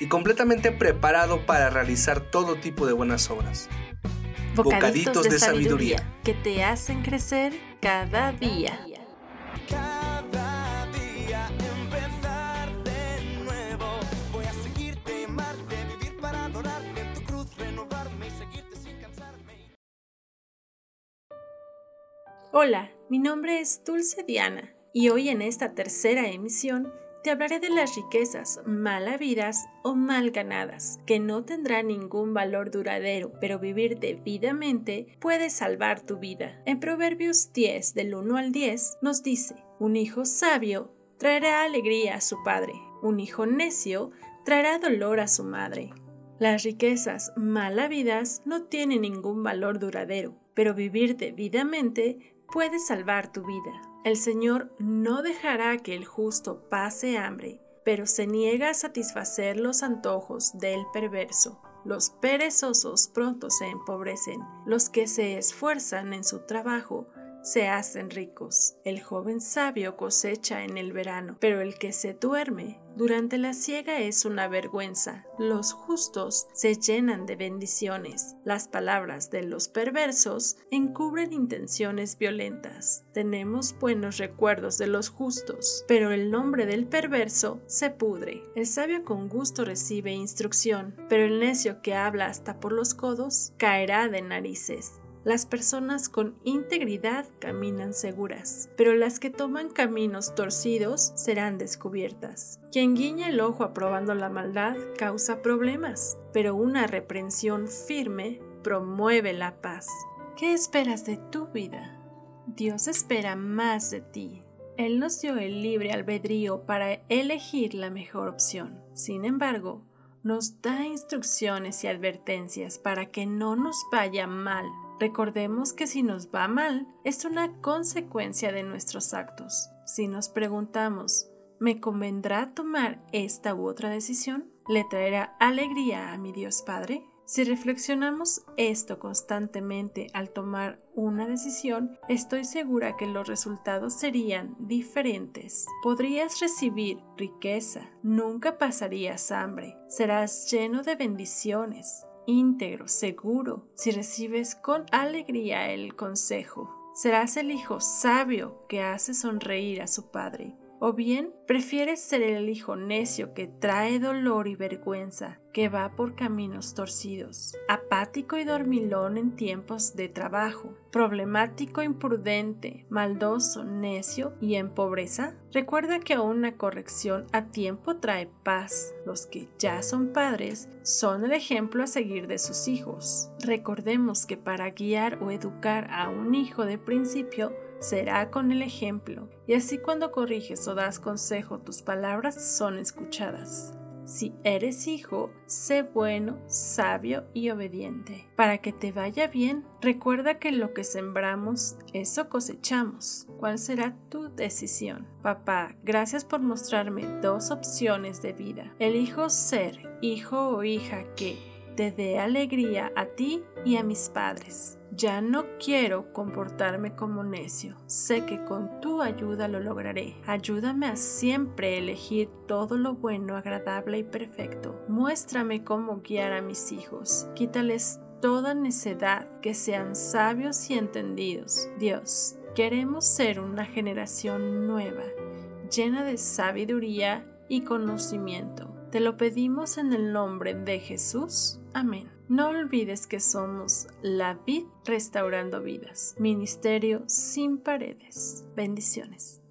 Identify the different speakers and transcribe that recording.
Speaker 1: y completamente preparado para realizar todo tipo de buenas obras.
Speaker 2: Bocaditos, de, sabiduría que te hacen crecer cada día.
Speaker 3: Cada día empezar de nuevo. Voy a seguirte, amarte, vivir para adorarte en tu cruz, renovarme y seguirte sin cansarme.
Speaker 2: Hola, mi nombre es Dulce Diana y hoy en esta tercera emisión te hablaré de las riquezas mal habidas o mal ganadas, que no tendrán ningún valor duradero, pero vivir debidamente puede salvar tu vida. En Proverbios 10, del 1 al 10, nos dice, un hijo sabio traerá alegría a su padre, un hijo necio traerá dolor a su madre. Las riquezas mal habidas no tienen ningún valor duradero, pero vivir debidamente puede salvar tu vida. El Señor no dejará que el justo pase hambre, pero se niega a satisfacer los antojos del perverso. Los perezosos pronto se empobrecen, los que se esfuerzan en su trabajo se hacen ricos. El joven sabio cosecha en el verano, pero el que se duerme durante la siega es una vergüenza. Los justos se llenan de bendiciones. Las palabras de los perversos encubren intenciones violentas. Tenemos buenos recuerdos de los justos, pero el nombre del perverso se pudre. El sabio con gusto recibe instrucción, pero el necio que habla hasta por los codos caerá de narices. Las personas con integridad caminan seguras, pero las que toman caminos torcidos serán descubiertas. Quien guiña el ojo aprobando la maldad causa problemas, pero una reprensión firme promueve la paz. ¿Qué esperas de tu vida? Dios espera más de ti. Él nos dio el libre albedrío para elegir la mejor opción. Sin embargo, nos da instrucciones y advertencias para que no nos vaya mal Recordemos que si nos va mal, es una consecuencia de nuestros actos. Si nos preguntamos, ¿me convendrá tomar esta u otra decisión? ¿Le traerá alegría a mi Dios Padre? Si reflexionamos esto constantemente al tomar una decisión, estoy segura que los resultados serían diferentes. Podrías recibir riqueza, nunca pasarías hambre, serás lleno de bendiciones, íntegro, seguro, si recibes con alegría el consejo. Serás el hijo sabio que hace sonreír a su padre. O bien prefieres ser el hijo necio que trae dolor y vergüenza, que va por caminos torcidos, apático y dormilón en tiempos de trabajo, problemático, imprudente, maldoso, necio y en pobreza? Recuerda que una corrección a tiempo trae paz. Los que ya son padres son el ejemplo a seguir de sus hijos. Recordemos que para guiar o educar a un hijo de principio será con el ejemplo, y así cuando corriges o das consejo tus palabras son escuchadas. Si eres hijo, sé bueno, sabio y obediente. Para que te vaya bien, recuerda que lo que sembramos, eso cosechamos. ¿Cuál será tu decisión? Papá, gracias por mostrarme dos opciones de vida. Elijo ser hijo o hija que te dé alegría a ti y a mis padres. Ya no quiero comportarme como necio. Sé que con tu ayuda lo lograré. Ayúdame a siempre elegir todo lo bueno, agradable y perfecto. Muéstrame cómo guiar a mis hijos. Quítales toda necedad, que sean sabios y entendidos. Dios, queremos ser una generación nueva, llena de sabiduría y conocimiento. Te lo pedimos en el nombre de Jesús. Amén. No olvides que somos la vid restaurando vidas. Ministerio sin paredes. Bendiciones.